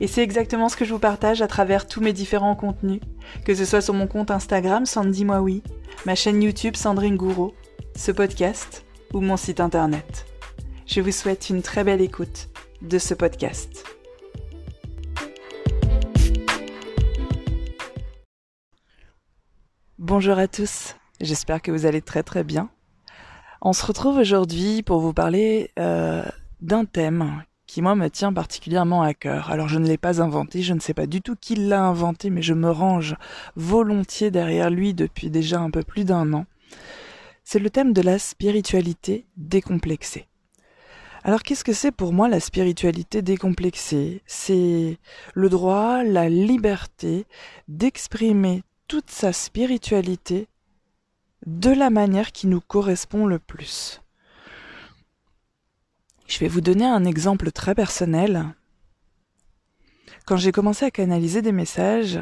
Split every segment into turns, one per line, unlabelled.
Et c'est exactement ce que je vous partage à travers tous mes différents contenus, que ce soit sur mon compte Instagram Sandy Moi ma chaîne YouTube Sandrine Gouraud, ce podcast ou mon site internet. Je vous souhaite une très belle écoute de ce podcast. Bonjour à tous, j'espère que vous allez très très bien. On se retrouve aujourd'hui pour vous parler euh, d'un thème qui moi me tient particulièrement à cœur. Alors je ne l'ai pas inventé, je ne sais pas du tout qui l'a inventé, mais je me range volontiers derrière lui depuis déjà un peu plus d'un an. C'est le thème de la spiritualité décomplexée. Alors qu'est-ce que c'est pour moi la spiritualité décomplexée? C'est le droit, la liberté d'exprimer toute sa spiritualité de la manière qui nous correspond le plus. Je vais vous donner un exemple très personnel. Quand j'ai commencé à canaliser des messages,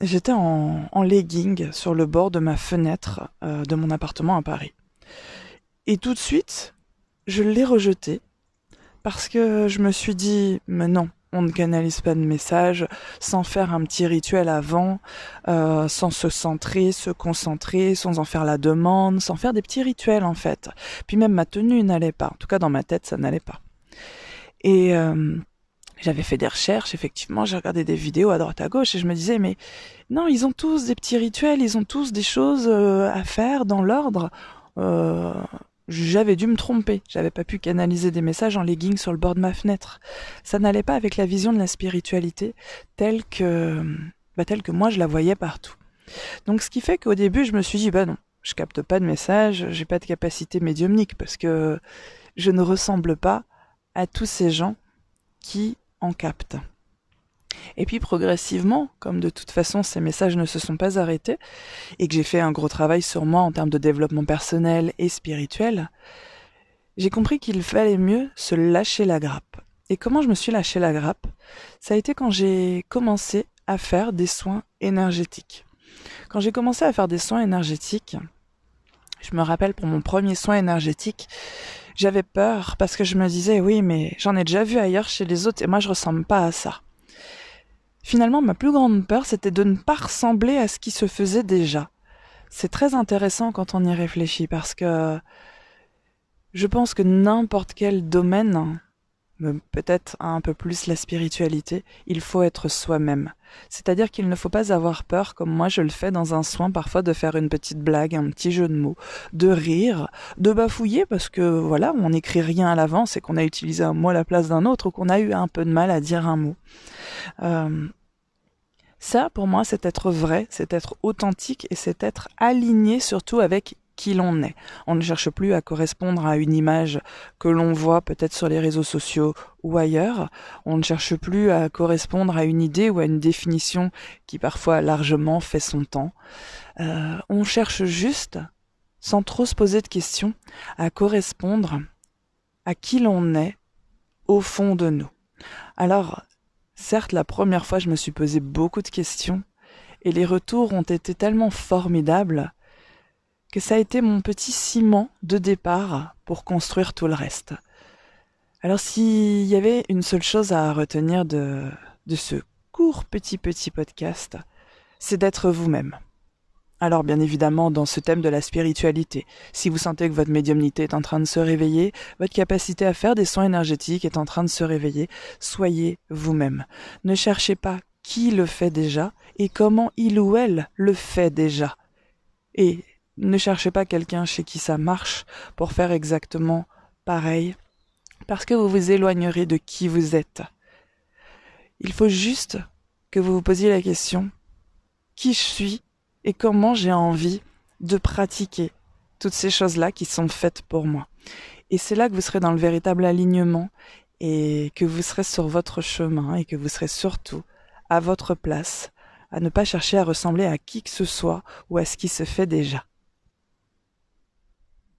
j'étais en, en, legging sur le bord de ma fenêtre euh, de mon appartement à Paris. Et tout de suite, je l'ai rejeté parce que je me suis dit, mais non, on ne canalise pas de messages sans faire un petit rituel avant, euh, sans se centrer, se concentrer, sans en faire la demande, sans faire des petits rituels en fait. Puis même ma tenue n'allait pas. En tout cas dans ma tête ça n'allait pas. Et euh, j'avais fait des recherches, effectivement, j'ai regardé des vidéos à droite à gauche et je me disais mais non, ils ont tous des petits rituels, ils ont tous des choses euh, à faire dans l'ordre. Euh, j'avais dû me tromper. J'avais pas pu canaliser des messages en legging sur le bord de ma fenêtre. Ça n'allait pas avec la vision de la spiritualité telle que, bah, telle que moi je la voyais partout. Donc ce qui fait qu'au début je me suis dit bah non, je capte pas de messages, j'ai pas de capacité médiumnique parce que je ne ressemble pas à tous ces gens qui en captent. Et puis progressivement, comme de toute façon ces messages ne se sont pas arrêtés, et que j'ai fait un gros travail sur moi en termes de développement personnel et spirituel, j'ai compris qu'il fallait mieux se lâcher la grappe. Et comment je me suis lâché la grappe? Ça a été quand j'ai commencé à faire des soins énergétiques. Quand j'ai commencé à faire des soins énergétiques, je me rappelle pour mon premier soin énergétique, j'avais peur parce que je me disais oui mais j'en ai déjà vu ailleurs chez les autres et moi je ressemble pas à ça. Finalement, ma plus grande peur, c'était de ne pas ressembler à ce qui se faisait déjà. C'est très intéressant quand on y réfléchit parce que je pense que n'importe quel domaine, peut-être un peu plus la spiritualité, il faut être soi-même. C'est-à-dire qu'il ne faut pas avoir peur, comme moi je le fais dans un soin parfois, de faire une petite blague, un petit jeu de mots, de rire, de bafouiller parce que voilà, on n'écrit rien à l'avance et qu'on a utilisé un mot à la place d'un autre ou qu'on a eu un peu de mal à dire un mot. Euh, ça, pour moi, c'est être vrai, c'est être authentique et c'est être aligné surtout avec l'on est. On ne cherche plus à correspondre à une image que l'on voit peut-être sur les réseaux sociaux ou ailleurs. On ne cherche plus à correspondre à une idée ou à une définition qui parfois largement fait son temps. Euh, on cherche juste, sans trop se poser de questions, à correspondre à qui l'on est au fond de nous. Alors, Certes, la première fois, je me suis posé beaucoup de questions, et les retours ont été tellement formidables que ça a été mon petit ciment de départ pour construire tout le reste. Alors s'il y avait une seule chose à retenir de, ce court petit petit podcast, c'est d'être vous-même. Alors bien évidemment, dans ce thème de la spiritualité, si vous sentez que votre médiumnité est en train de se réveiller, votre capacité à faire des soins énergétiques est en train de se réveiller, soyez vous-même. Ne cherchez pas qui le fait déjà et comment il ou elle le fait déjà. Et ne cherchez pas quelqu'un chez qui ça marche pour faire exactement pareil, parce que vous vous éloignerez de qui vous êtes. Il faut juste que vous vous posiez la question qui je suis et comment j'ai envie de pratiquer toutes ces choses-là qui sont faites pour moi. Et c'est là que vous serez dans le véritable alignement et que vous serez sur votre chemin et que vous serez surtout à votre place, à ne pas chercher à ressembler à qui que ce soit ou à ce qui se fait déjà.